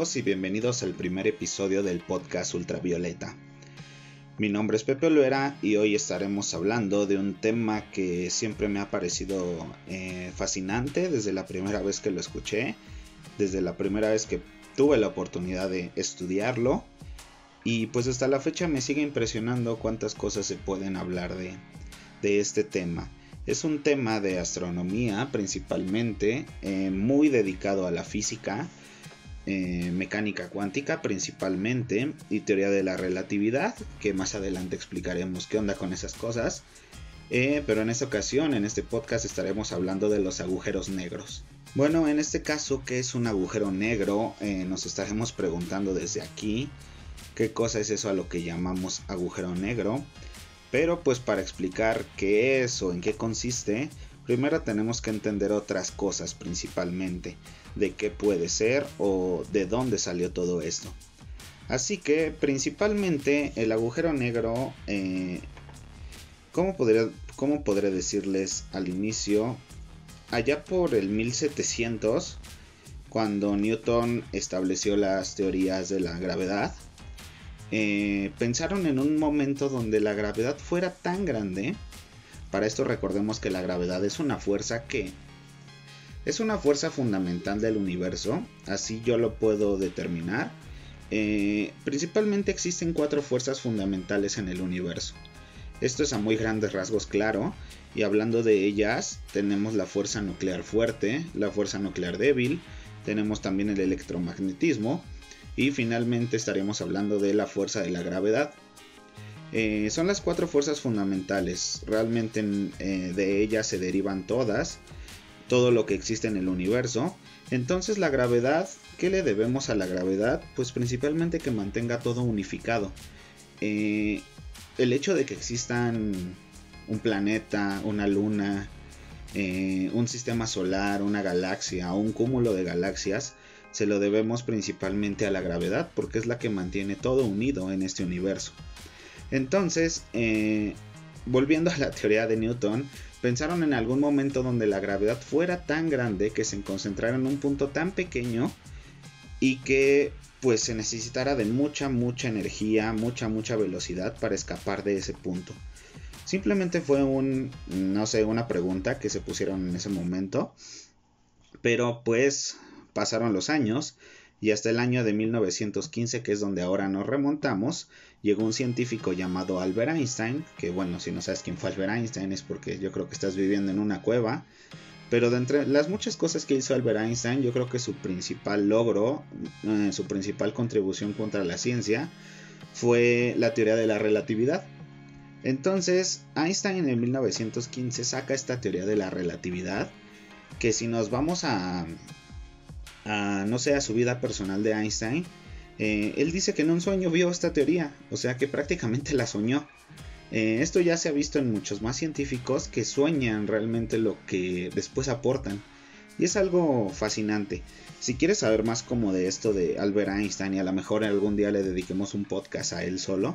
Y bienvenidos al primer episodio del podcast Ultravioleta. Mi nombre es Pepe Olvera y hoy estaremos hablando de un tema que siempre me ha parecido eh, fascinante desde la primera vez que lo escuché, desde la primera vez que tuve la oportunidad de estudiarlo y pues hasta la fecha me sigue impresionando cuántas cosas se pueden hablar de, de este tema. Es un tema de astronomía principalmente, eh, muy dedicado a la física eh, mecánica cuántica principalmente y teoría de la relatividad, que más adelante explicaremos qué onda con esas cosas. Eh, pero en esta ocasión, en este podcast, estaremos hablando de los agujeros negros. Bueno, en este caso, ¿qué es un agujero negro? Eh, nos estaremos preguntando desde aquí qué cosa es eso a lo que llamamos agujero negro. Pero pues para explicar qué es o en qué consiste, primero tenemos que entender otras cosas principalmente de qué puede ser o de dónde salió todo esto. Así que principalmente el agujero negro, eh, ¿cómo, podría, ¿cómo podré decirles al inicio? Allá por el 1700, cuando Newton estableció las teorías de la gravedad, eh, pensaron en un momento donde la gravedad fuera tan grande. Para esto recordemos que la gravedad es una fuerza que es una fuerza fundamental del universo, así yo lo puedo determinar. Eh, principalmente existen cuatro fuerzas fundamentales en el universo. Esto es a muy grandes rasgos claro, y hablando de ellas, tenemos la fuerza nuclear fuerte, la fuerza nuclear débil, tenemos también el electromagnetismo, y finalmente estaremos hablando de la fuerza de la gravedad. Eh, son las cuatro fuerzas fundamentales, realmente eh, de ellas se derivan todas, todo lo que existe en el universo. Entonces la gravedad, ¿qué le debemos a la gravedad? Pues principalmente que mantenga todo unificado. Eh, el hecho de que existan un planeta, una luna, eh, un sistema solar, una galaxia un cúmulo de galaxias, se lo debemos principalmente a la gravedad porque es la que mantiene todo unido en este universo. Entonces, eh, volviendo a la teoría de Newton, pensaron en algún momento donde la gravedad fuera tan grande que se concentrara en un punto tan pequeño y que pues se necesitara de mucha mucha energía, mucha mucha velocidad para escapar de ese punto. Simplemente fue un no sé, una pregunta que se pusieron en ese momento. Pero pues pasaron los años y hasta el año de 1915, que es donde ahora nos remontamos, llegó un científico llamado Albert Einstein, que bueno, si no sabes quién fue Albert Einstein es porque yo creo que estás viviendo en una cueva, pero de entre las muchas cosas que hizo Albert Einstein, yo creo que su principal logro, eh, su principal contribución contra la ciencia, fue la teoría de la relatividad. Entonces, Einstein en 1915 saca esta teoría de la relatividad, que si nos vamos a, no sé, a su vida personal de Einstein, eh, él dice que en un sueño vio esta teoría, o sea que prácticamente la soñó. Eh, esto ya se ha visto en muchos más científicos que sueñan realmente lo que después aportan. Y es algo fascinante. Si quieres saber más como de esto de Albert Einstein y a lo mejor algún día le dediquemos un podcast a él solo,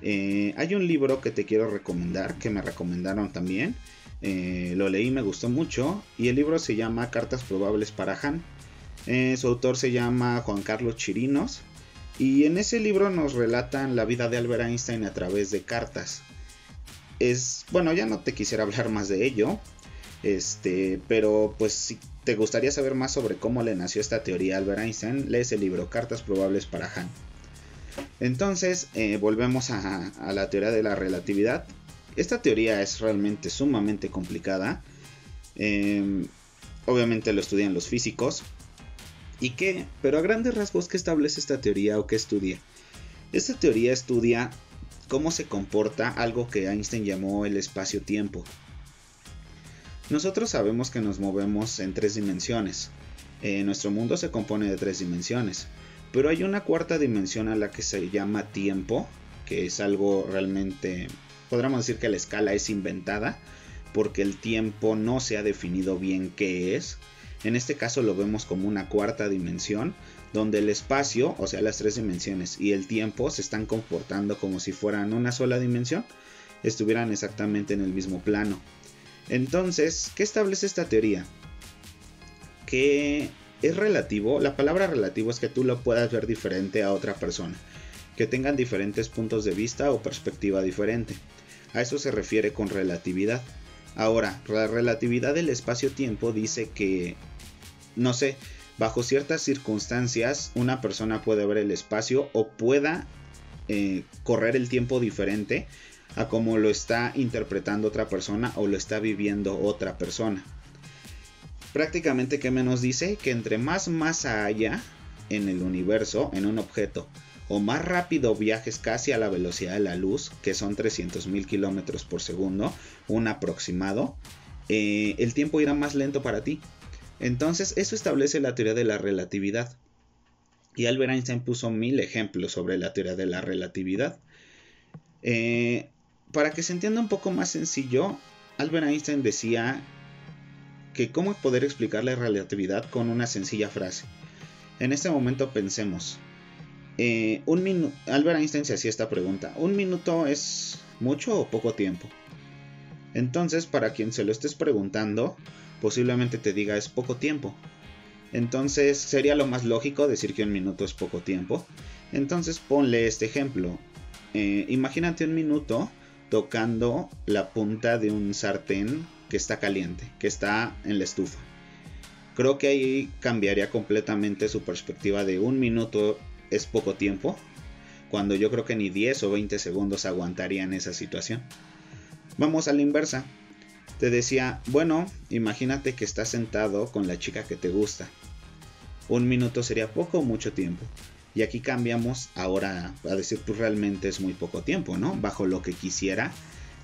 eh, hay un libro que te quiero recomendar, que me recomendaron también. lo leí, me gustó mucho. Y el libro se llama Cartas Probables para Han. Eh, su autor se llama Juan Carlos Chirinos y en ese libro nos relatan la vida de Albert Einstein a través de cartas. Es, bueno, ya no te quisiera hablar más de ello, este, pero pues si te gustaría saber más sobre cómo le nació esta teoría a Albert Einstein, lees el libro Cartas probables para Han. Entonces, eh, volvemos a, la teoría de la relatividad. Esta teoría es realmente sumamente complicada. Em, obviamente lo estudian los físicos, ¿Y qué? Pero a grandes rasgos, ¿qué establece esta teoría o qué estudia? Esta teoría estudia cómo se comporta algo que Einstein llamó el espacio-tiempo. Nosotros sabemos que nos movemos en tres dimensiones. Eh, nuestro mundo se compone de tres dimensiones. Pero hay una cuarta dimensión a la que se llama tiempo, que es algo realmente, podríamos decir que la escala es inventada, porque el tiempo no se ha definido bien qué es. En este caso lo vemos como una cuarta dimensión, donde el espacio, o sea las tres dimensiones, y el tiempo se están comportando como si fueran una sola dimensión, estuvieran exactamente en el mismo plano. Entonces, ¿qué establece esta teoría? Que es relativo, la palabra relativo es que tú lo puedas ver diferente a otra persona, que tengan diferentes puntos de vista o perspectiva diferente. A eso se refiere con relatividad. Ahora, la relatividad del espacio-tiempo dice que, no sé, bajo ciertas circunstancias una persona puede ver el espacio o pueda eh, correr el tiempo diferente a como lo está interpretando otra persona o lo está viviendo otra persona. Prácticamente, ¿qué menos dice? Que entre más masa haya en el universo, en un objeto, o más rápido viajes casi a la velocidad de la luz, que son 300.000 kilómetros por segundo, un aproximado, eh, el tiempo irá más lento para ti. Entonces, eso establece la teoría de la relatividad. Y Albert Einstein puso mil ejemplos sobre la teoría de la relatividad. Eh, para que se entienda un poco más sencillo, Albert Einstein decía que cómo poder explicar la relatividad con una sencilla frase. En este momento pensemos, eh, un Albert Einstein se hacía esta pregunta, ¿un minuto es mucho o poco tiempo? Entonces, para quien se lo estés preguntando, posiblemente te diga es poco tiempo. Entonces, sería lo más lógico decir que un minuto es poco tiempo. Entonces, ponle este ejemplo. Eh, imagínate un minuto tocando la punta de un sartén que está caliente, que está en la estufa. Creo que ahí cambiaría completamente su perspectiva de un minuto es poco tiempo, cuando yo creo que ni 10 o 20 segundos aguantarían esa situación. Vamos a la inversa. Te decía, bueno, imagínate que estás sentado con la chica que te gusta. Un minuto sería poco o mucho tiempo. Y aquí cambiamos ahora a decir, pues realmente es muy poco tiempo, ¿no? Bajo lo que quisiera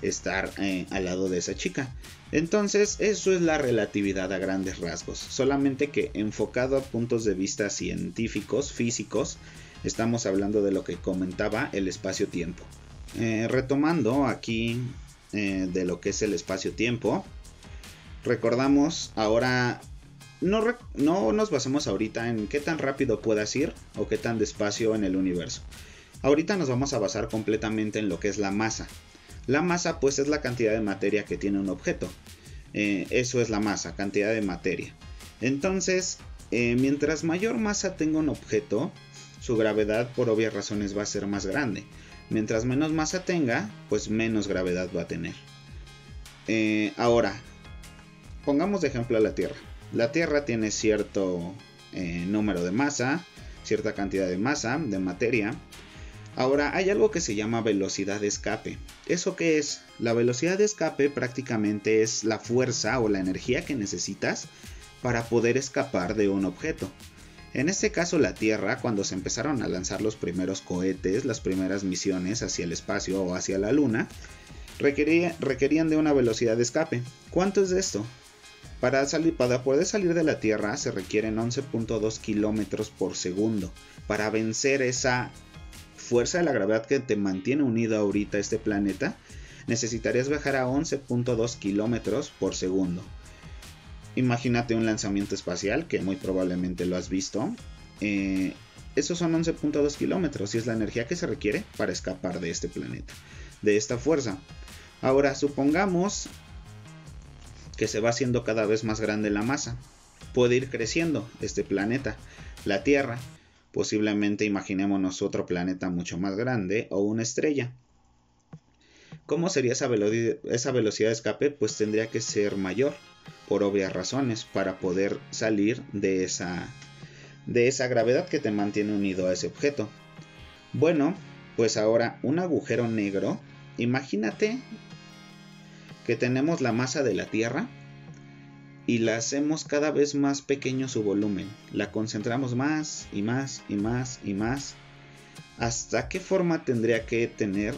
estar eh, al lado de esa chica. Entonces, eso es la relatividad a grandes rasgos. Solamente que enfocado a puntos de vista científicos, físicos, estamos hablando de lo que comentaba el espacio-tiempo. Eh, retomando aquí eh, de lo que es el espacio-tiempo, recordamos ahora, no, no nos basamos ahorita en qué tan rápido puedas ir o qué tan despacio en el universo. Ahorita nos vamos a basar completamente en lo que es la masa. La masa pues es la cantidad de materia que tiene un objeto. Eh, eso es la masa, cantidad de materia. Entonces, eh, mientras mayor masa tenga un objeto, su gravedad por obvias razones va a ser más grande. Mientras menos masa tenga, pues menos gravedad va a tener. Eh, ahora, pongamos de ejemplo a la Tierra. La Tierra tiene cierto número de masa, cierta cantidad de masa, de materia, Ahora hay algo que se llama velocidad de escape. ¿Eso qué es? La velocidad de escape prácticamente es la fuerza o la energía que necesitas para poder escapar de un objeto. En este caso la Tierra, cuando se empezaron a lanzar los primeros cohetes, las primeras misiones hacia el espacio o hacia la Luna, requerían de una velocidad de escape. ¿Cuánto es esto? Para, salir, poder salir de la Tierra se requieren 11.2 kilómetros por segundo para vencer esa fuerza de la gravedad que te mantiene unido ahorita a este planeta, necesitarías viajar a 11.2 kilómetros por segundo. Imagínate un lanzamiento espacial, que muy probablemente lo has visto. Eh, esos son 11.2 kilómetros y es la energía que se requiere para escapar de este planeta, de esta fuerza. Ahora, supongamos que se va haciendo cada vez más grande la masa. Puede ir creciendo este planeta, la Tierra, Posiblemente imaginémonos otro planeta mucho más grande o una estrella. ¿Cómo sería esa, esa velocidad de escape? Pues tendría que ser mayor, por obvias razones, para poder salir de esa, de esa gravedad que te mantiene unido a ese objeto. Bueno, pues ahora un agujero negro, imagínate que tenemos la masa de la Tierra y la hacemos cada vez más pequeño su volumen. La concentramos más y más y más y más. ¿Hasta qué forma tendría que tener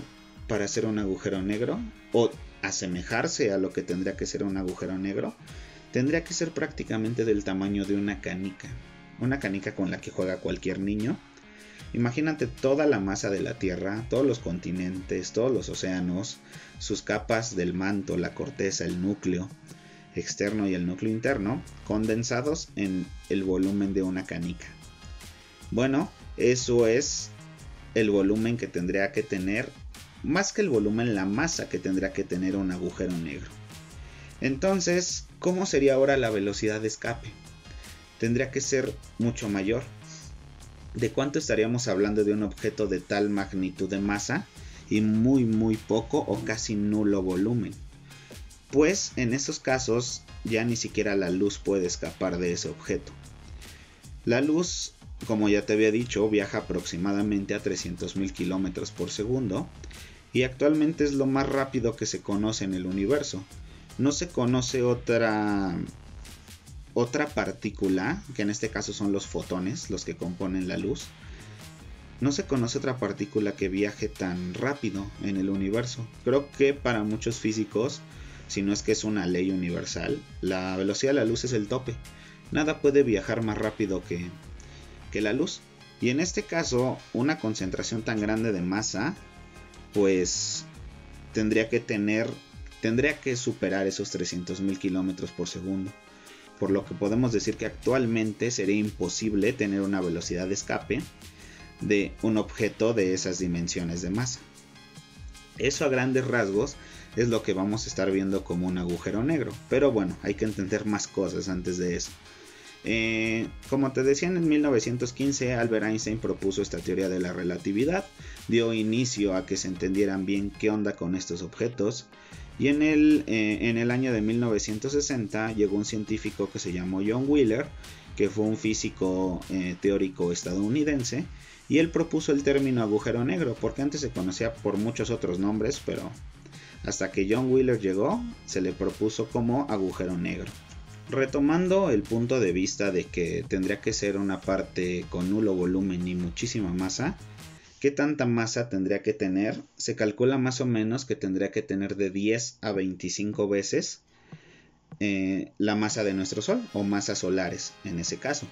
para ser un agujero negro? ¿O asemejarse a lo que tendría que ser un agujero negro? Tendría que ser prácticamente del tamaño de una canica. Una canica con la que juega cualquier niño. Imagínate toda la masa de la Tierra, todos los continentes, todos los océanos, sus capas del manto, la corteza, el núcleo, externo y el núcleo interno condensados en el volumen de una canica. Bueno, eso es el volumen que tendría que tener, más que el volumen, la masa que tendría que tener un agujero negro. Entonces, ¿cómo sería ahora la velocidad de escape? tendría que ser mucho mayor. ¿De cuánto estaríamos hablando de un objeto de tal magnitud de masa y muy muy poco o casi nulo volumen? Pues en esos casos ya ni siquiera la luz puede escapar de ese objeto. La luz, como ya te había dicho, viaja aproximadamente a 300.000 km por segundo y actualmente es lo más rápido que se conoce en el universo. No se conoce otra otra partícula, que en este caso son los fotones, los que componen la luz. No se conoce otra partícula que viaje tan rápido en el universo. Creo que para muchos físicos, si no es que es una ley universal, la velocidad de la luz es el tope. Nada puede viajar más rápido que, que la luz. Y en este caso, una concentración tan grande de masa pues tendría que tener, tendría que superar esos 300.000 kilómetros por segundo. Por lo que podemos decir que actualmente sería imposible tener una velocidad de escape de un objeto de esas dimensiones de masa. Eso a grandes rasgos es lo que vamos a estar viendo como un agujero negro. Pero bueno, hay que entender más cosas antes de eso. Eh, como te decía, en 1915 Albert Einstein propuso esta teoría de la relatividad, dio inicio a que se entendieran bien qué onda con estos objetos y en el, eh, en el año de 1960 llegó un científico que se llamó John Wheeler, que fue un físico eh, teórico estadounidense, y él propuso el término agujero negro, porque antes se conocía por muchos otros nombres, pero hasta que John Wheeler llegó, se le propuso como agujero negro. Retomando el punto de vista de que tendría que ser una parte con nulo volumen y muchísima masa, ¿qué tanta masa tendría que tener? Se calcula más o menos que tendría que tener de 10 a 25 veces eh, la masa de nuestro Sol o masas solares en ese caso.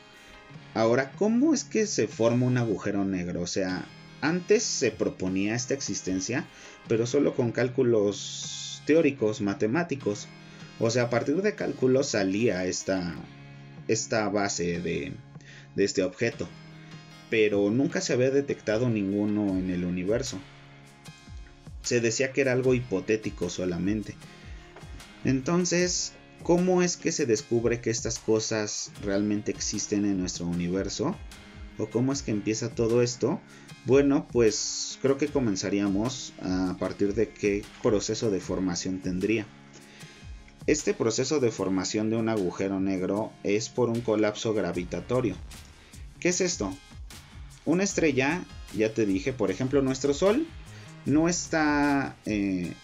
Ahora, ¿cómo es que se forma un agujero negro? O sea, antes se proponía esta existencia, pero solo con cálculos teóricos, matemáticos. O sea, a partir de cálculos salía esta, esta base de, de este objeto. Pero nunca se había detectado ninguno en el universo. Se decía que era algo hipotético solamente. Entonces, ¿cómo es que se descubre que estas cosas realmente existen en nuestro universo? ¿O cómo es que empieza todo esto? Bueno, pues creo que comenzaríamos a partir de qué proceso de formación tendría. Este proceso de formación de un agujero negro es por un colapso gravitatorio. ¿Qué es esto? Una estrella, ya te dije, por ejemplo, nuestro Sol no está, eh,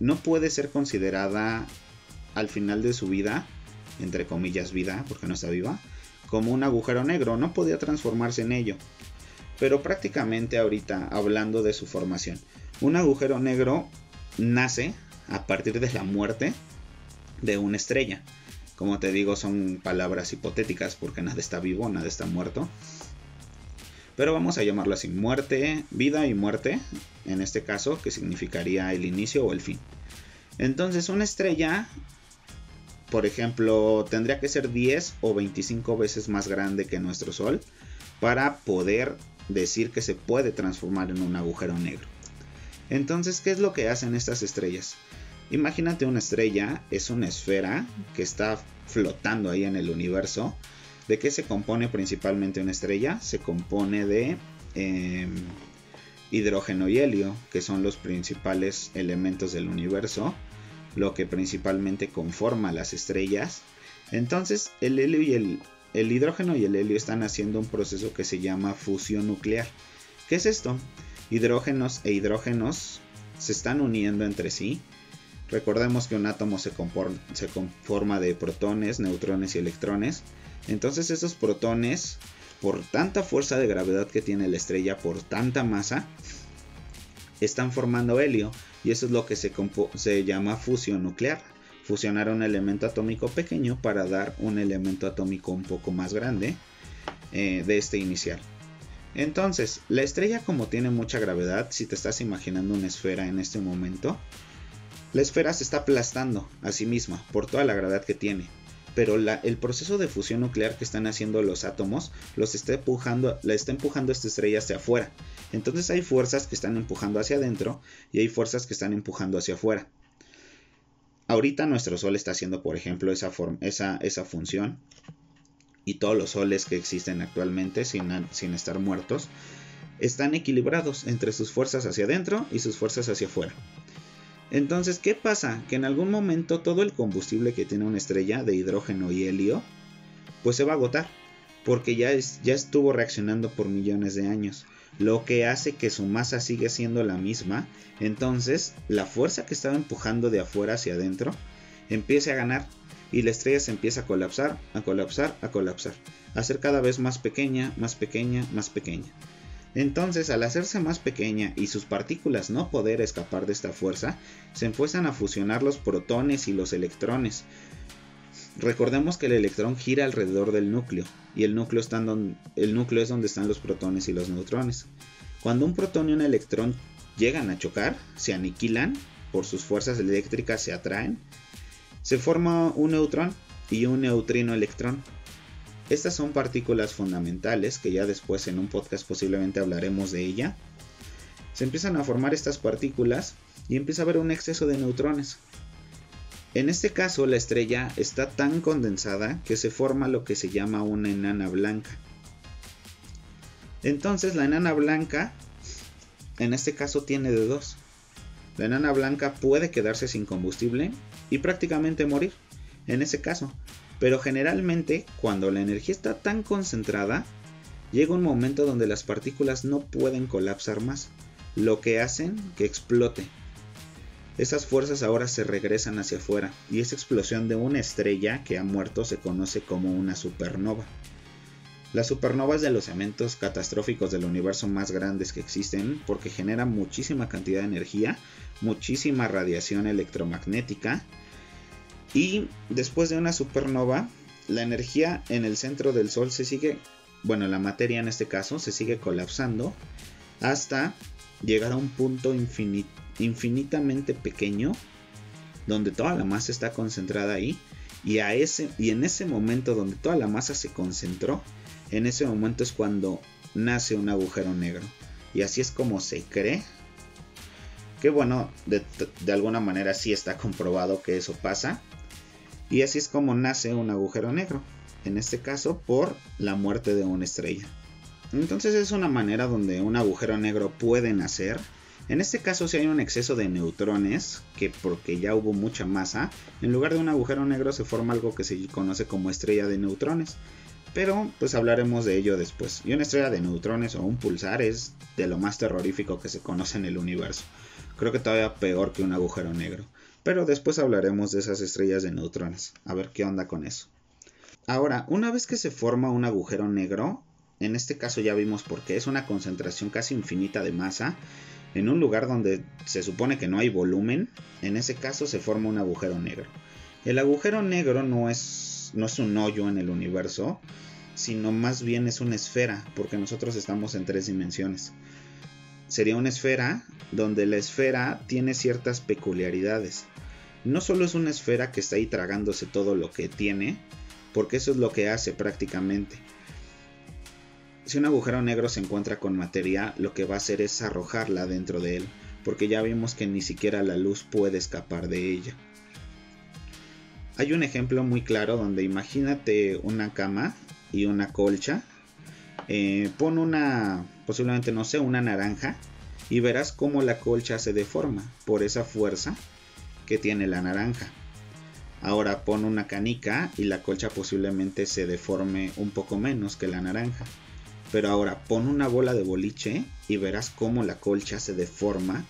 no puede ser considerada al final de su vida, entre comillas vida, porque no está viva, como un agujero negro, no podía transformarse en ello. Pero prácticamente ahorita, hablando de su formación, un agujero negro nace a partir de la muerte de una estrella. Como te digo, son palabras hipotéticas porque nada está vivo, nada está muerto. Pero vamos a llamarlo así, muerte, vida y muerte, en este caso, que significaría el inicio o el fin. Entonces una estrella, por ejemplo, tendría que ser 10 o 25 veces más grande que nuestro Sol para poder decir que se puede transformar en un agujero negro. Entonces, ¿qué es lo que hacen estas estrellas? Imagínate una estrella, es una esfera que está flotando ahí en el universo. ¿De qué se compone principalmente una estrella? Se compone de em, hidrógeno y helio, que son los principales elementos del universo, lo que principalmente conforma las estrellas. Entonces, el helio y el, el hidrógeno y el helio están haciendo un proceso que se llama fusión nuclear. ¿Qué es esto? Hidrógenos e hidrógenos se están uniendo entre sí Recordemos que un átomo se, conforma de protones, neutrones y electrones. Entonces esos protones, por tanta fuerza de gravedad que tiene la estrella, por tanta masa, están formando helio. Y eso es lo que se, llama fusión nuclear. Fusionar un elemento atómico pequeño para dar un elemento atómico un poco más grande eh, de este inicial. Entonces, la estrella como tiene mucha gravedad, si te estás imaginando una esfera en este momento, la esfera se está aplastando a sí misma por toda la gravedad que tiene, pero el proceso de fusión nuclear que están haciendo los átomos los está empujando, la está empujando esta estrella hacia afuera. Entonces hay fuerzas que están empujando hacia adentro y hay fuerzas que están empujando hacia afuera. Ahorita nuestro Sol está haciendo, por ejemplo, esa, función y todos los soles que existen actualmente sin estar muertos están equilibrados entre sus fuerzas hacia adentro y sus fuerzas hacia afuera. Entonces, ¿qué pasa? Que en algún momento todo el combustible que tiene una estrella de hidrógeno y helio, pues se va a agotar, porque ya, ya estuvo reaccionando por millones de años, lo que hace que su masa sigue siendo la misma, entonces la fuerza que estaba empujando de afuera hacia adentro empieza a ganar y la estrella se empieza a colapsar, a colapsar, a colapsar, a ser cada vez más pequeña, más pequeña, más pequeña. Entonces, al hacerse más pequeña y sus partículas no poder escapar de esta fuerza, se empiezan a fusionar los protones y los electrones. Recordemos que el electrón gira alrededor del núcleo y el núcleo, el núcleo es donde están los protones y los neutrones. Cuando un protón y un electrón llegan a chocar, se aniquilan, por sus fuerzas eléctricas se atraen, se forma un neutrón y un neutrino electrón. Estas son partículas fundamentales que ya después en un podcast posiblemente hablaremos de ella. Se empiezan a formar estas partículas y empieza a haber un exceso de neutrones. En este caso la estrella está tan condensada que se forma lo que se llama una enana blanca. Entonces la enana blanca en este caso tiene de dos. La enana blanca puede quedarse sin combustible y prácticamente morir. En ese caso, pero generalmente, cuando la energía está tan concentrada, llega un momento donde las partículas no pueden colapsar más, lo que hacen que explote. Esas fuerzas ahora se regresan hacia afuera y esa explosión de una estrella que ha muerto se conoce como una supernova. La supernova es de los eventos catastróficos del universo más grandes que existen porque genera muchísima cantidad de energía, muchísima radiación electromagnética y después de una supernova, la energía en el centro del Sol se sigue, bueno, la materia en este caso, se sigue colapsando hasta llegar a un punto infinitamente pequeño donde toda la masa está concentrada ahí y, a ese, y en ese momento donde toda la masa se concentró, en ese momento es cuando nace un agujero negro. Y así es como se cree. Que bueno, de, de alguna manera sí está comprobado que eso pasa. Y así es como nace un agujero negro, en este caso por la muerte de una estrella. Entonces es una manera donde un agujero negro puede nacer. En este caso si hay un exceso de neutrones, que porque ya hubo mucha masa, en lugar de un agujero negro se forma algo que se conoce como estrella de neutrones. Pero pues hablaremos de ello después. Y una estrella de neutrones o un pulsar es de lo más terrorífico que se conoce en el universo. Creo que todavía peor que un agujero negro. Pero después hablaremos de esas estrellas de neutrones, a ver qué onda con eso. Ahora, una vez que se forma un agujero negro, en este caso ya vimos por qué es una concentración casi infinita de masa, en un lugar donde se supone que no hay volumen, en ese caso se forma un agujero negro. El agujero negro no es, no es un hoyo en el universo, sino más bien es una esfera, porque nosotros estamos en tres dimensiones. Sería una esfera donde la esfera tiene ciertas peculiaridades no solo es una esfera que está ahí tragándose todo lo que tiene, porque eso es lo que hace prácticamente. Si un agujero negro se encuentra con materia, lo que va a hacer es arrojarla dentro de él, porque ya vimos que ni siquiera la luz puede escapar de ella. Hay un ejemplo muy claro donde imagínate una cama y una colcha. Eh, pon una, posiblemente no sé, una naranja y verás cómo la colcha se deforma por esa fuerza que tiene la naranja. Ahora pon una canica y la colcha posiblemente se deforme un poco menos que la naranja. Pero ahora pon una bola de boliche y verás cómo la colcha se deforma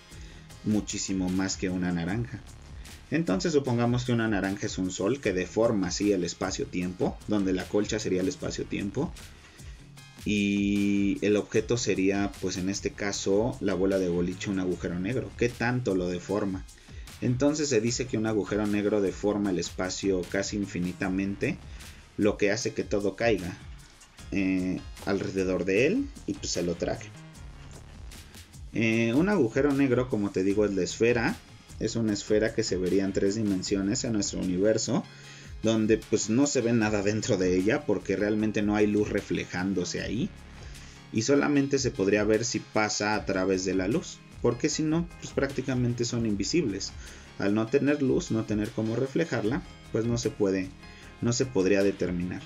muchísimo más que una naranja. Entonces supongamos que una naranja es un sol que deforma así el espacio-tiempo, donde la colcha sería el espacio-tiempo. Y el objeto sería, pues en este caso, la bola de boliche un agujero negro. ¿Qué tanto lo deforma? Entonces se dice que un agujero negro deforma el espacio casi infinitamente, lo que hace que todo caiga eh, alrededor de él y pues se lo trague. Eh, un agujero negro, como te digo, es la esfera. Es una esfera que se vería en tres dimensiones en nuestro universo, donde pues no se ve nada dentro de ella porque realmente no hay luz reflejándose ahí. Y solamente se podría ver si pasa a través de la luz porque si no, pues prácticamente son invisibles. Al no tener luz, no tener cómo reflejarla, pues no se puede, no se podría determinar.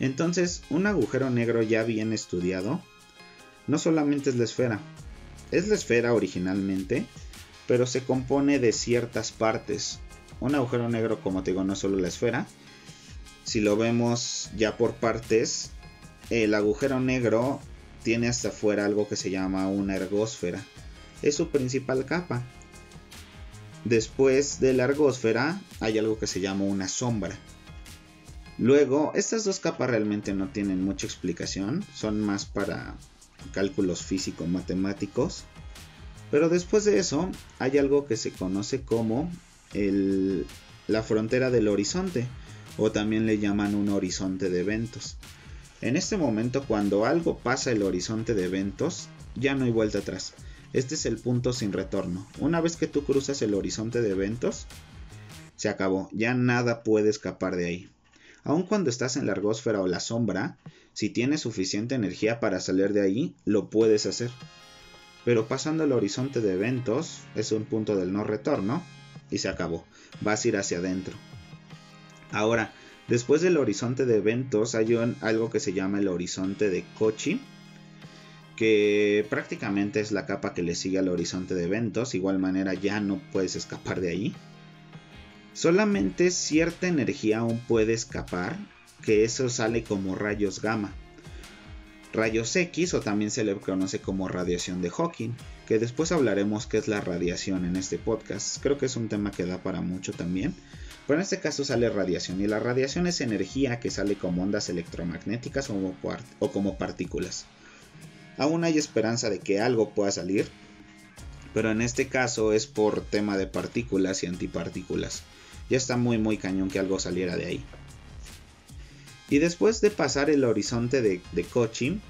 Entonces, un agujero negro ya bien estudiado no solamente es la esfera, es la esfera originalmente, pero se compone de ciertas partes. Un agujero negro, como te digo, no es solo la esfera. Si lo vemos ya por partes, el agujero negro tiene hasta afuera algo que se llama una ergósfera. Es su principal capa. Después de la ergósfera hay algo que se llama una sombra. Luego, estas dos capas realmente no tienen mucha explicación, son más para cálculos físico-matemáticos. Pero después de eso hay algo que se conoce como la frontera del horizonte o también le llaman un horizonte de eventos. En este momento cuando algo pasa el horizonte de eventos ya no hay vuelta atrás. Este es el punto sin retorno. Una vez que tú cruzas el horizonte de eventos, se acabó. Ya nada puede escapar de ahí. Aun cuando estás en la ergósfera o la sombra, si tienes suficiente energía para salir de ahí, lo puedes hacer. Pero pasando el horizonte de eventos, es un punto del no retorno y se acabó. Vas a ir hacia adentro. Ahora, después del horizonte de eventos hay algo que se llama el horizonte de Kochi, que prácticamente es la capa que le sigue al horizonte de eventos. Igual manera ya no puedes escapar de ahí. Solamente cierta energía aún puede escapar, que eso sale como rayos gamma. Rayos X o también se le conoce como radiación de Hawking, que después hablaremos qué es la radiación en este podcast. Creo que es un tema que da para mucho también. Pero en este caso sale radiación y la radiación es energía que sale como ondas electromagnéticas o como partículas. Aún hay esperanza de que algo pueda salir, pero en este caso es por tema de partículas y antipartículas ya está muy muy cañón que algo saliera de ahí. Y después de pasar el horizonte de, de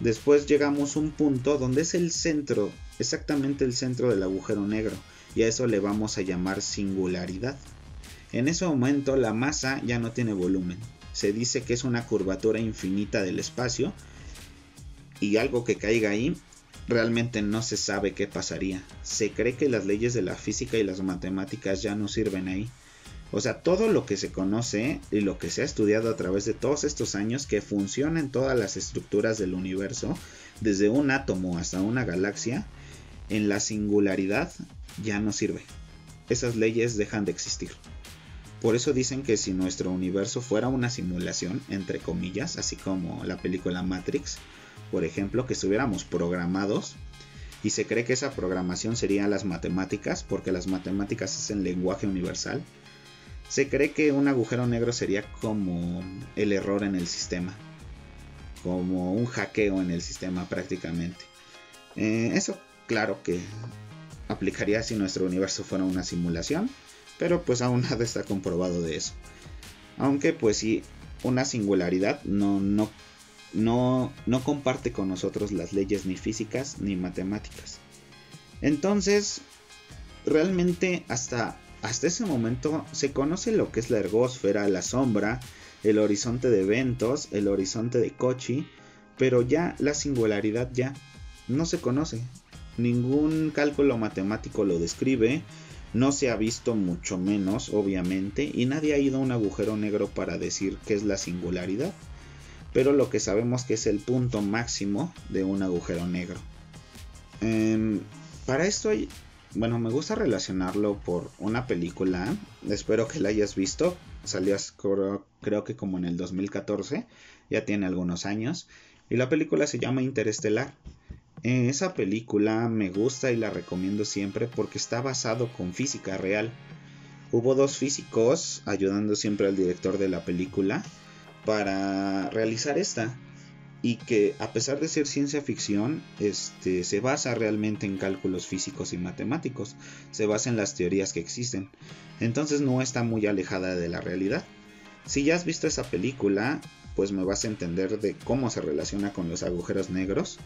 después llegamos a un punto donde es el centro, exactamente el centro del agujero negro, y a eso le vamos a llamar singularidad. En ese momento la masa ya no tiene volumen, se dice que es una curvatura infinita del espacio, y algo que caiga ahí realmente no se sabe qué pasaría. Se cree que las leyes de la física y las matemáticas ya no sirven ahí. O sea, todo lo que se conoce y lo que se ha estudiado a través de todos estos años que funciona en todas las estructuras del universo, desde un átomo hasta una galaxia, en la singularidad ya no sirve. Esas leyes dejan de existir. Por eso dicen que si nuestro universo fuera una simulación, entre comillas, así como la película Matrix, por ejemplo, que estuviéramos programados y se cree que esa programación sería las matemáticas, porque las matemáticas es el lenguaje universal. Se cree que un agujero negro sería como el error en el sistema, como un hackeo en el sistema prácticamente. Eh, eso, claro que aplicaría si nuestro universo fuera una simulación, pero pues aún nada está comprobado de eso. Aunque pues sí, una singularidad no, no no, no comparte con nosotros las leyes ni físicas ni matemáticas. Entonces, realmente hasta, hasta ese momento se conoce lo que es la ergósfera, la sombra, el horizonte de eventos, el horizonte de Kochi, pero ya la singularidad ya no se conoce. Ningún cálculo matemático lo describe, no se ha visto mucho menos, obviamente, y nadie ha ido a un agujero negro para decir qué es la singularidad pero lo que sabemos que es el punto máximo de un agujero negro. Em, para esto, bueno, me gusta relacionarlo por una película, espero que la hayas visto, salió creo, que como en el 2014, ya tiene algunos años, y la película se llama Interestelar. esa película me gusta y la recomiendo siempre porque está basado con física real. Hubo dos físicos ayudando siempre al director de la película para realizar esta y que a pesar de ser ciencia ficción, este, se basa realmente en cálculos físicos y matemáticos, se basa en las teorías que existen, entonces no está muy alejada de la realidad. Si ya has visto esa película, pues me vas a entender de cómo se relaciona con los agujeros negros.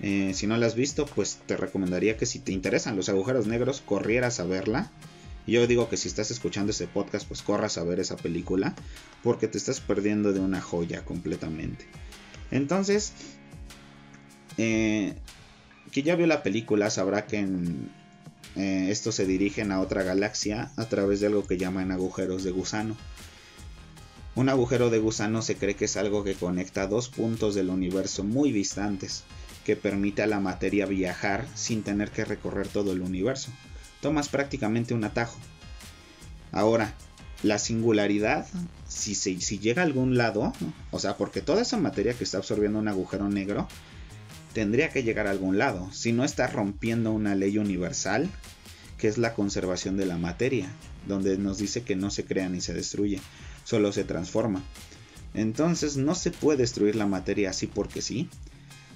Eh, si no la has visto, pues te recomendaría que si te interesan los agujeros negros, corrieras a verla yo digo que si estás escuchando este podcast, pues corras a ver esa película, porque te estás perdiendo de una joya completamente. Entonces, eh, que ya vio la película sabrá que en, eh, estos se dirigen a otra galaxia a través de algo que llaman agujeros de gusano. Un agujero de gusano se cree que es algo que conecta dos puntos del universo muy distantes, que permite a la materia viajar sin tener que recorrer todo el universo. Tomas prácticamente un atajo. Ahora, la singularidad, si, si llega a algún lado, o sea, porque toda esa materia que está absorbiendo un agujero negro, tendría que llegar a algún lado, si no está rompiendo una ley universal, que es la conservación de la materia, donde nos dice que no se crea ni se destruye, solo se transforma. Entonces no se puede destruir la materia así porque sí,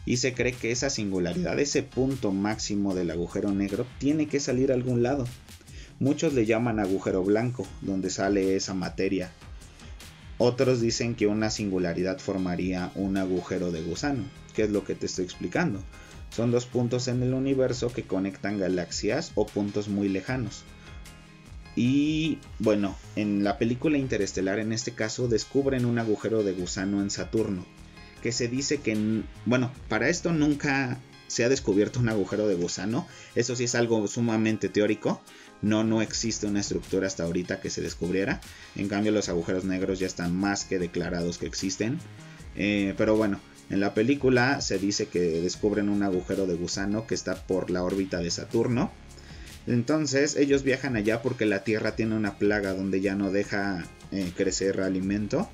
y se cree que esa singularidad, ese punto máximo del agujero negro, tiene que salir a algún lado. Muchos le llaman agujero blanco, donde sale esa materia. Otros dicen que una singularidad formaría un agujero de gusano, que es lo que te estoy explicando. Son dos puntos en el universo que conectan galaxias o puntos muy lejanos. Y bueno, en la película Interestelar en este caso descubren un agujero de gusano en Saturno, que se dice que, bueno, para esto nunca se ha descubierto un agujero de gusano, eso sí es algo sumamente teórico, no, no existe una estructura hasta ahorita que se descubriera. En cambio, los agujeros negros ya están más que declarados que existen. Eh, pero bueno, en la película se dice que descubren un agujero de gusano que está por la órbita de Saturno. Entonces ellos viajan allá porque la Tierra tiene una plaga donde ya no deja eh, crecer alimento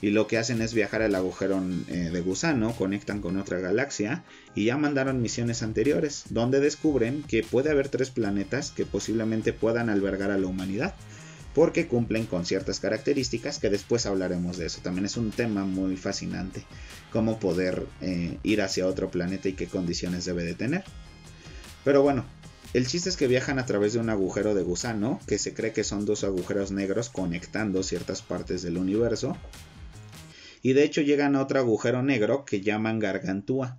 y lo que hacen es viajar al agujero eh, de gusano, conectan con otra galaxia y ya mandaron misiones anteriores, donde descubren que puede haber tres planetas que posiblemente puedan albergar a la humanidad, porque cumplen con ciertas características que después hablaremos de eso. También es un tema muy fascinante, cómo poder eh, ir hacia otro planeta y qué condiciones debe de tener. Pero bueno, el chiste es que viajan a través de un agujero de gusano, que se cree que son dos agujeros negros conectando ciertas partes del universo, y de hecho llegan a otro agujero negro que llaman Gargantúa.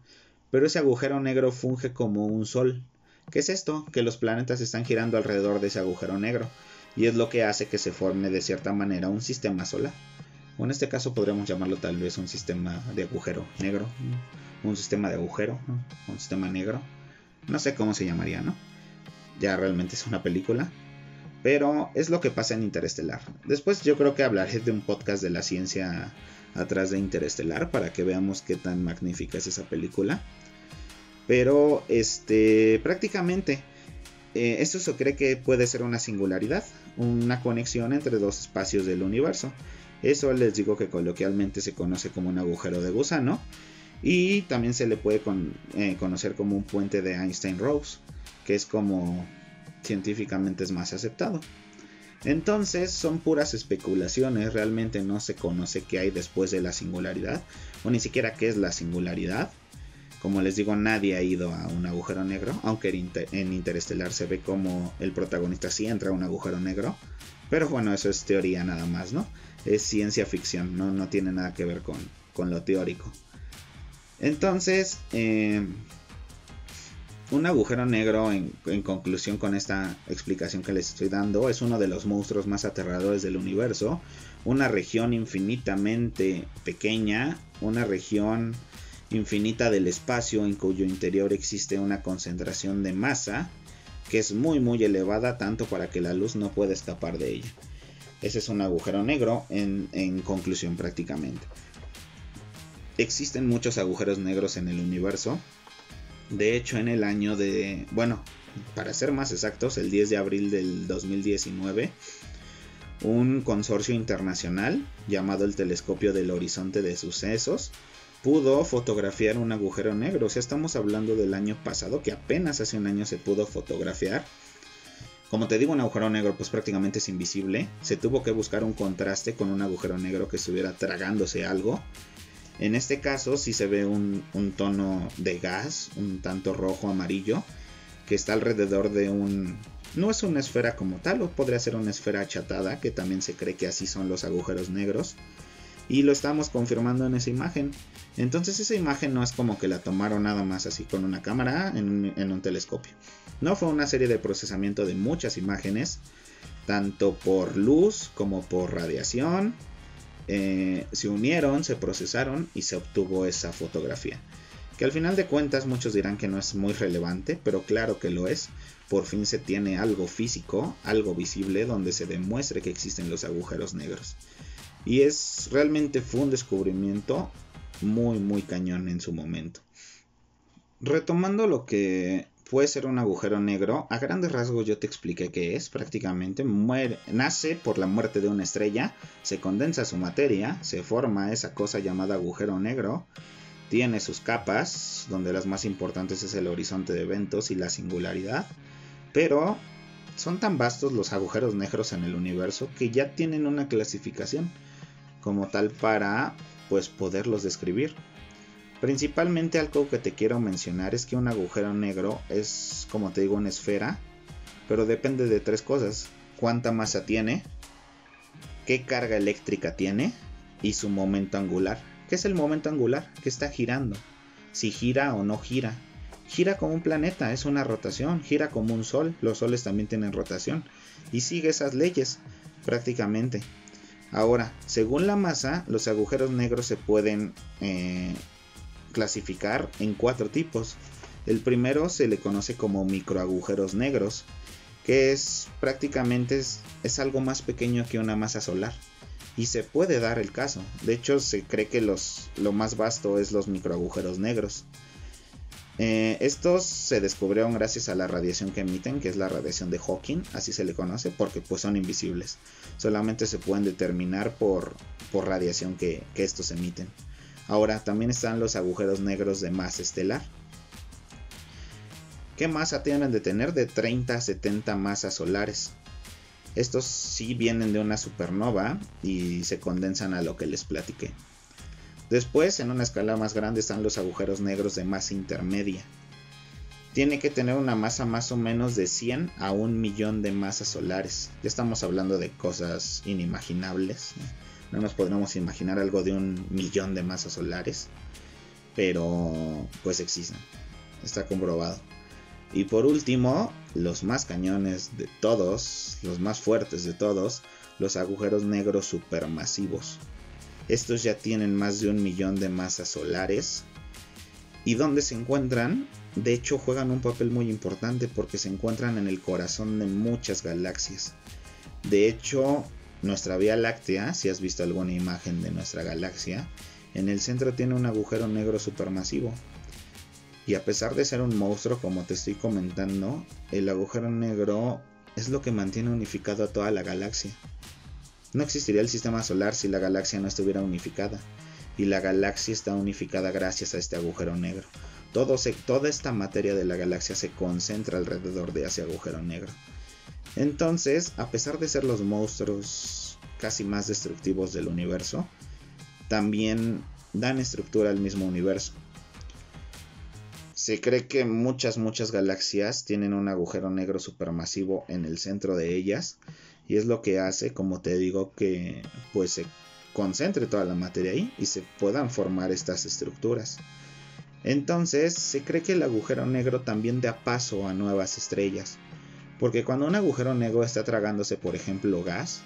Pero ese agujero negro funge como un sol. ¿Qué es esto? Que los planetas están girando alrededor de ese agujero negro y es lo que hace que se forme de cierta manera un sistema solar. O en este caso podríamos llamarlo tal vez un sistema de agujero negro, un sistema de agujero, un sistema negro. No sé cómo se llamaría, ¿no? Ya realmente es una película. Pero es lo que pasa en Interestelar. Después yo creo que hablaré de un podcast de la ciencia atrás de Interestelar para que veamos qué tan magnífica es esa película. Pero este prácticamente eh, esto se cree que puede ser una singularidad, una conexión entre dos espacios del universo. Eso les digo que coloquialmente se conoce como un agujero de gusano y también se le puede eh, conocer como un puente de Einstein-Rose, que es como científicamente es más aceptado. Entonces son puras especulaciones, realmente no se conoce qué hay después de la singularidad, o ni siquiera qué es la singularidad. Como les digo, nadie ha ido a un agujero negro, aunque en Interestelar se ve como el protagonista sí entra a un agujero negro. Pero bueno, eso es teoría nada más, ¿no? Es ciencia ficción, no, no tiene nada que ver con, con lo teórico. Entonces, eh, un agujero negro, en, conclusión con esta explicación que les estoy dando, es uno de los monstruos más aterradores del universo. Una región infinitamente pequeña, una región infinita del espacio en cuyo interior existe una concentración de masa que es muy muy elevada tanto para que la luz no pueda escapar de ella. Ese es un agujero negro en, en conclusión prácticamente. Existen muchos agujeros negros en el universo, de hecho, en el año de, bueno, para ser más exactos, el 10 de abril del 2019, un consorcio internacional llamado el Telescopio del Horizonte de Sucesos pudo fotografiar un agujero negro. O sea, estamos hablando del año pasado, que apenas hace un año se pudo fotografiar. Como te digo, un agujero negro pues prácticamente es invisible. Se tuvo que buscar un contraste con un agujero negro que estuviera tragándose algo. En este caso sí se ve un, tono de gas, un tanto rojo amarillo, que está alrededor de un... No es una esfera como tal, o podría ser una esfera achatada, que también se cree que así son los agujeros negros. Y lo estamos confirmando en esa imagen. Entonces esa imagen no es como que la tomaron nada más así con una cámara un, en un telescopio. No fue una serie de procesamiento de muchas imágenes, tanto por luz como por radiación, eh, se unieron, se procesaron y se obtuvo esa fotografía. Que al final de cuentas muchos dirán que no es muy relevante, pero claro que lo es. Por fin se tiene algo físico, algo visible donde se demuestre que existen los agujeros negros. Y es realmente fue un descubrimiento muy, muy cañón en su momento. Retomando lo que puede ser un agujero negro, a grandes rasgos yo te expliqué qué es, prácticamente nace por la muerte de una estrella, se condensa su materia, se forma esa cosa llamada agujero negro, tiene sus capas, donde las más importantes es el horizonte de eventos y la singularidad, pero son tan vastos los agujeros negros en el universo que ya tienen una clasificación como tal para pues poderlos describir. Principalmente algo que te quiero mencionar es que un agujero negro es, como te digo, una esfera, pero depende de tres cosas. Cuánta masa tiene, qué carga eléctrica tiene y su momento angular. ¿Qué es el momento angular? Que está girando. Si gira o no gira. Gira como un planeta, es una rotación. Gira como un sol. Los soles también tienen rotación. Y sigue esas leyes prácticamente. Ahora, según la masa, los agujeros negros se pueden eh, clasificar en cuatro tipos. El primero se le conoce como microagujeros negros, que es prácticamente es, algo más pequeño que una masa solar. Y se puede dar el caso. De hecho, se cree que los, lo más vasto es los microagujeros negros. Eh, estos se descubrieron gracias a la radiación que emiten, que es la radiación de Hawking, así se le conoce, porque pues son invisibles. Solamente se pueden determinar por, por radiación que estos emiten. Ahora también están los agujeros negros de masa estelar. ¿Qué masa tienen de tener? De 30 a 70 masas solares. Estos sí vienen de una supernova y se condensan a lo que les platiqué. Después, en una escala más grande, están los agujeros negros de masa intermedia. Tiene que tener una masa más o menos de 100 a 1 millón de masas solares. Ya estamos hablando de cosas inimaginables nos podríamos imaginar algo de un millón de masas solares, pero pues existen, está comprobado. Y por último, los más cañones de todos, los más fuertes de todos, los agujeros negros supermasivos. Estos ya tienen más de un millón de masas solares. ¿Y dónde se encuentran? De hecho, juegan un papel muy importante porque se encuentran en el corazón de muchas galaxias. De hecho, nuestra Vía Láctea, si has visto alguna imagen de nuestra galaxia, en el centro tiene un agujero negro supermasivo. Y a pesar de ser un monstruo, como te estoy comentando, el agujero negro es lo que mantiene unificado a toda la galaxia. No existiría el sistema solar si la galaxia no estuviera unificada. Y la galaxia está unificada gracias a este agujero negro. Todo toda esta materia de la galaxia se concentra alrededor de ese agujero negro. Entonces, a pesar de ser los monstruos casi más destructivos del universo, también dan estructura al mismo universo. Se cree que muchas, muchas galaxias tienen un agujero negro supermasivo en el centro de ellas y es lo que hace, como te digo, que pues se concentre toda la materia ahí y se puedan formar estas estructuras. Entonces, se cree que el agujero negro también da paso a nuevas estrellas porque cuando un agujero negro está tragándose, por ejemplo, gas,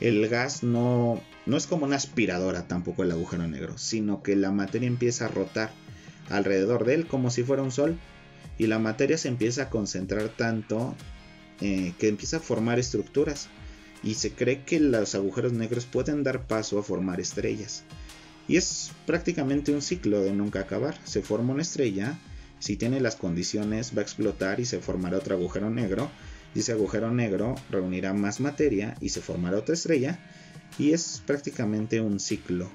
el gas no, no es como una aspiradora tampoco el agujero negro, sino que la materia empieza a rotar alrededor de él como si fuera un sol. Y la materia se empieza a concentrar tanto eh, que empieza a formar estructuras. Y se cree que los agujeros negros pueden dar paso a formar estrellas. Y es prácticamente un ciclo de nunca acabar. Se forma una estrella si tiene las condiciones va a explotar y se formará otro agujero negro. Y ese agujero negro reunirá más materia y se formará otra estrella. Y es prácticamente un ciclo.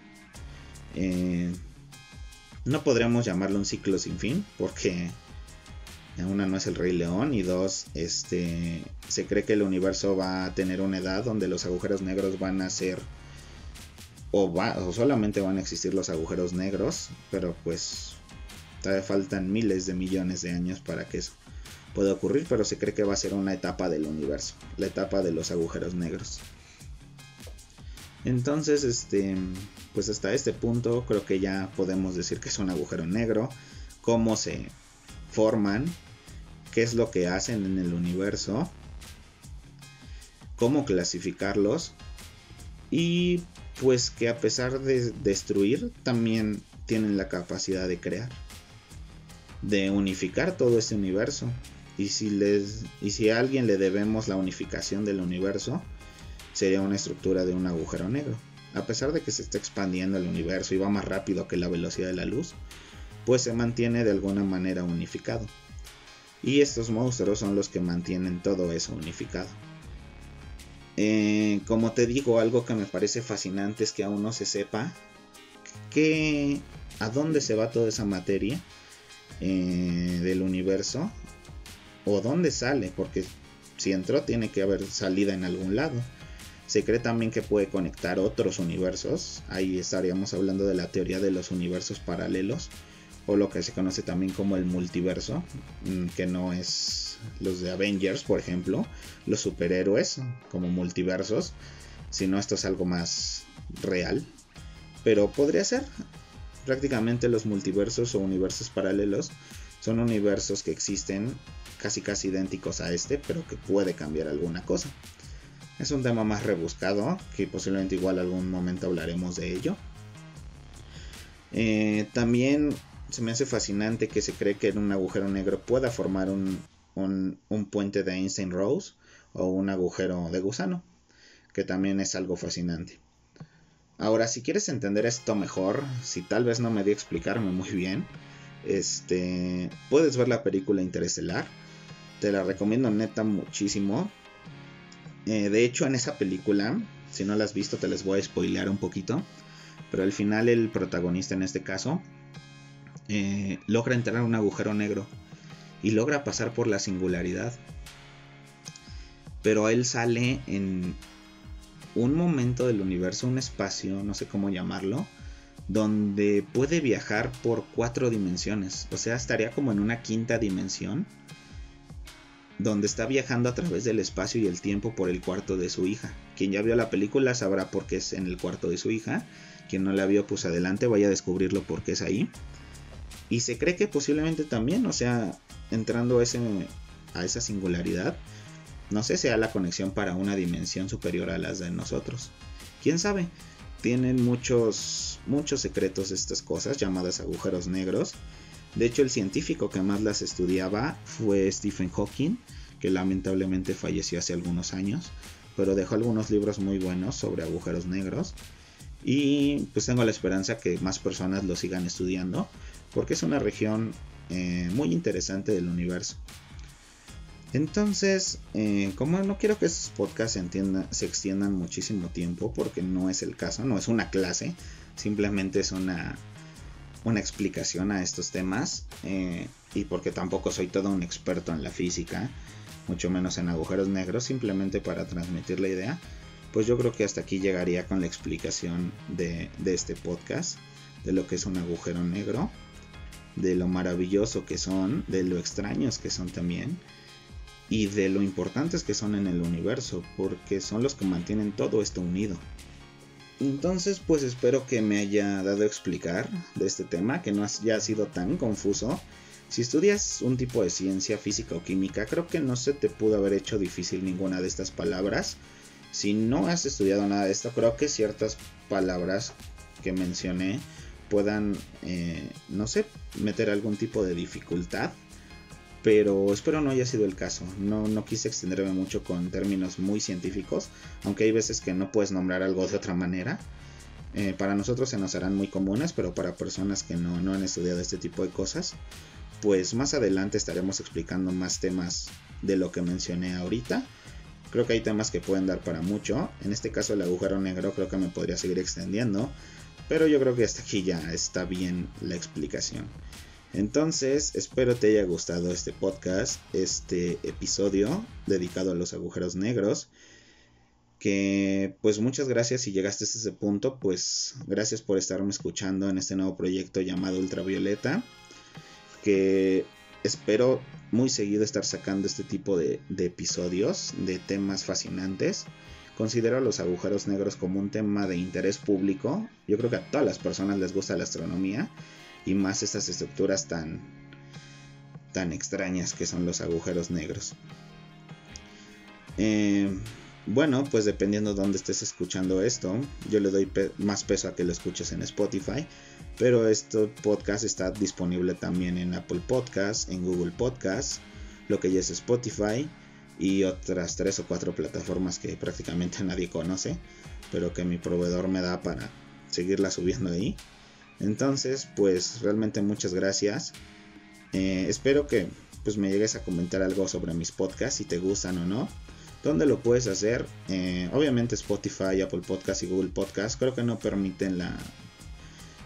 Eh, no podríamos llamarlo un ciclo sin fin porque una no es el rey león y dos este se cree que el universo va a tener una edad donde los agujeros negros van a ser o, solamente van a existir los agujeros negros pero pues Faltan miles de millones de años para que eso pueda ocurrir, pero se cree que va a ser una etapa del universo, la etapa de los agujeros negros. Entonces, este, pues hasta este punto creo que ya podemos decir que es un agujero negro, cómo se forman, qué es lo que hacen en el universo, cómo clasificarlos y pues que a pesar de destruir también tienen la capacidad de crear de unificar todo este universo. Y si, les, y si a alguien le debemos la unificación del universo, sería una estructura de un agujero negro. a pesar de que se está expandiendo el universo y va más rápido que la velocidad de la luz, pues se mantiene de alguna manera unificado. Y estos monstruos son los que mantienen todo eso unificado. Eh, como te digo, algo que me parece fascinante es que aún no se sepa que a dónde se va toda esa materia eh, del universo o dónde sale, porque si entró tiene que haber salida en algún lado. Se cree también que puede conectar otros universos. Ahí estaríamos hablando de la teoría de los universos paralelos. O lo que se conoce también como el multiverso. Mm, que no es los de Avengers, por ejemplo. Los superhéroes como multiversos. Sino esto es algo más real. Pero podría ser. Prácticamente los multiversos o universos paralelos son universos que existen casi casi idénticos a este, pero que puede cambiar alguna cosa. Es un tema más rebuscado, que posiblemente igual algún momento hablaremos de ello. Eh, también se me hace fascinante que se cree que en un agujero negro pueda formar un, un puente de Einstein-Rose o un agujero de gusano, que también es algo fascinante. Ahora, si quieres entender esto mejor, si tal vez no me di a explicarme muy bien, este, puedes ver la película Interestelar. Te la recomiendo neta muchísimo. Eh, de hecho, en esa película, si no la has visto, te les voy a spoilear un poquito. Pero al final, el protagonista en este caso eh, logra entrar a un agujero negro y logra pasar por la singularidad. Pero él sale en un momento del universo, un espacio, no sé cómo llamarlo, donde puede viajar por cuatro dimensiones. O sea, estaría como en una quinta dimensión donde está viajando a través del espacio y el tiempo por el cuarto de su hija. Quien ya vio la película sabrá por qué es en el cuarto de su hija. Quien no la vio, pues adelante, vaya a descubrirlo porque es ahí. Y se cree que posiblemente también, o sea, entrando a esa singularidad, no sé, sea la conexión para una dimensión superior a las de nosotros. ¿Quién sabe? Tienen muchos, muchos secretos estas cosas llamadas agujeros negros de hecho, el científico que más las estudiaba fue Stephen Hawking, que lamentablemente falleció hace algunos años, pero dejó algunos libros muy buenos sobre agujeros negros. Y pues tengo la esperanza que más personas lo sigan estudiando, porque es una región eh, muy interesante del universo. Entonces, eh, como no quiero que estos podcasts se, extiendan muchísimo tiempo, porque no es el caso, no es una clase, simplemente es una una explicación a estos temas eh, y porque tampoco soy todo un experto en la física, mucho menos en agujeros negros, simplemente para transmitir la idea, pues yo creo que hasta aquí llegaría con la explicación de este podcast, de lo que es un agujero negro, de lo maravilloso que son, de lo extraños que son también y de lo importantes que son en el universo, porque son los que mantienen todo esto unido. Entonces, pues espero que me haya dado a explicar de este tema, que no haya sido tan confuso. Si estudias un tipo de ciencia física o química, creo que no se te pudo haber hecho difícil ninguna de estas palabras. Si no has estudiado nada de esto, creo que ciertas palabras que mencioné puedan, eh, no sé, meter algún tipo de dificultad pero espero no haya sido el caso. No, no quise extenderme mucho con términos muy científicos, aunque hay veces que no puedes nombrar algo de otra manera. Eh, para nosotros se nos harán muy comunes, pero para personas que no, no han estudiado este tipo de cosas, pues más adelante estaremos explicando más temas de lo que mencioné ahorita. Creo que hay temas que pueden dar para mucho. En este caso el agujero negro creo que me podría seguir extendiendo. Pero yo creo que hasta aquí ya está bien la explicación. Entonces, espero te haya gustado este podcast, este episodio dedicado a los agujeros negros. Que pues muchas gracias si llegaste a ese punto, pues gracias por estarme escuchando en este nuevo proyecto llamado Ultravioleta. Que espero muy seguido estar sacando este tipo de, de episodios, de temas fascinantes. Considero los agujeros negros como un tema de interés público. Yo creo que a todas las personas les gusta la astronomía y más estas estructuras tan tan extrañas que son los agujeros negros. Eh, bueno, pues dependiendo de dónde estés escuchando esto, yo le doy más peso a que lo escuches en Spotify, pero este podcast está disponible también en Apple Podcasts, en Google Podcasts, lo que ya es Spotify, y otras tres o cuatro plataformas que prácticamente nadie conoce, pero que mi proveedor me da para seguirla subiendo ahí. Entonces, pues realmente muchas gracias. Eh, espero que pues me llegues a comentar algo sobre mis podcasts, si te gustan o no. ¿Dónde lo puedes hacer? Eh, obviamente Spotify, Apple Podcasts y Google Podcasts. Creo que no permiten la...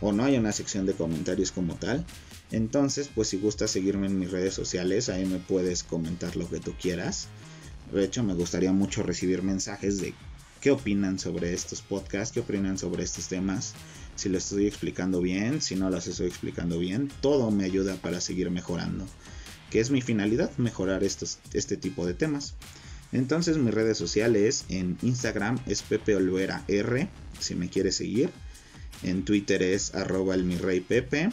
o no hay una sección de comentarios como tal. Entonces, pues si gustas seguirme en mis redes sociales, ahí me puedes comentar lo que tú quieras. De hecho, me gustaría mucho recibir mensajes de qué opinan sobre estos podcasts, qué opinan sobre estos temas, si lo estoy explicando bien, si no los estoy explicando bien, todo me ayuda para seguir mejorando, que es mi finalidad, mejorar estos, este tipo de temas. Entonces mis redes sociales en Instagram es Pepe Olvera R, si me quieres seguir, en Twitter es arroba el mi rey Pepe,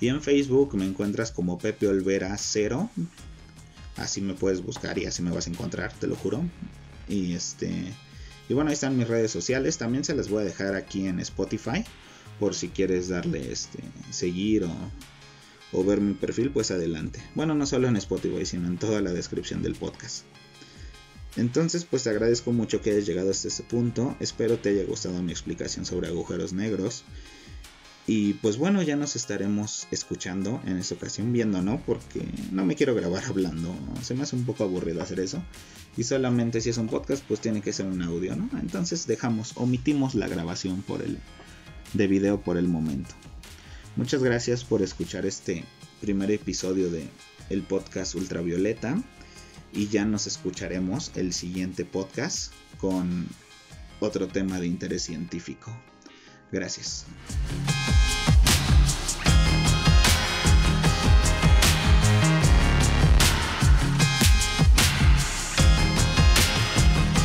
y en Facebook me encuentras como Pepe Olvera 0, así me puedes buscar y así me vas a encontrar, te lo juro. Y este y bueno, ahí están mis redes sociales, también se las voy a dejar aquí en Spotify por si quieres darle este seguir o, ver mi perfil, pues adelante. Bueno, no solo en Spotify, sino en toda la descripción del podcast. Entonces, pues te agradezco mucho que hayas llegado hasta este punto. Espero te haya gustado mi explicación sobre agujeros negros. Y pues bueno, ya nos estaremos escuchando en esta ocasión, viendo, ¿no? Porque no me quiero grabar hablando, se me hace un poco aburrido hacer eso. Y solamente si es un podcast, pues tiene que ser un audio, ¿no? Entonces dejamos, omitimos la grabación por el, de video por el momento. Muchas gracias por escuchar este primer episodio de el podcast Ultravioleta. Y ya nos escucharemos el siguiente podcast con otro tema de interés científico. Gracias.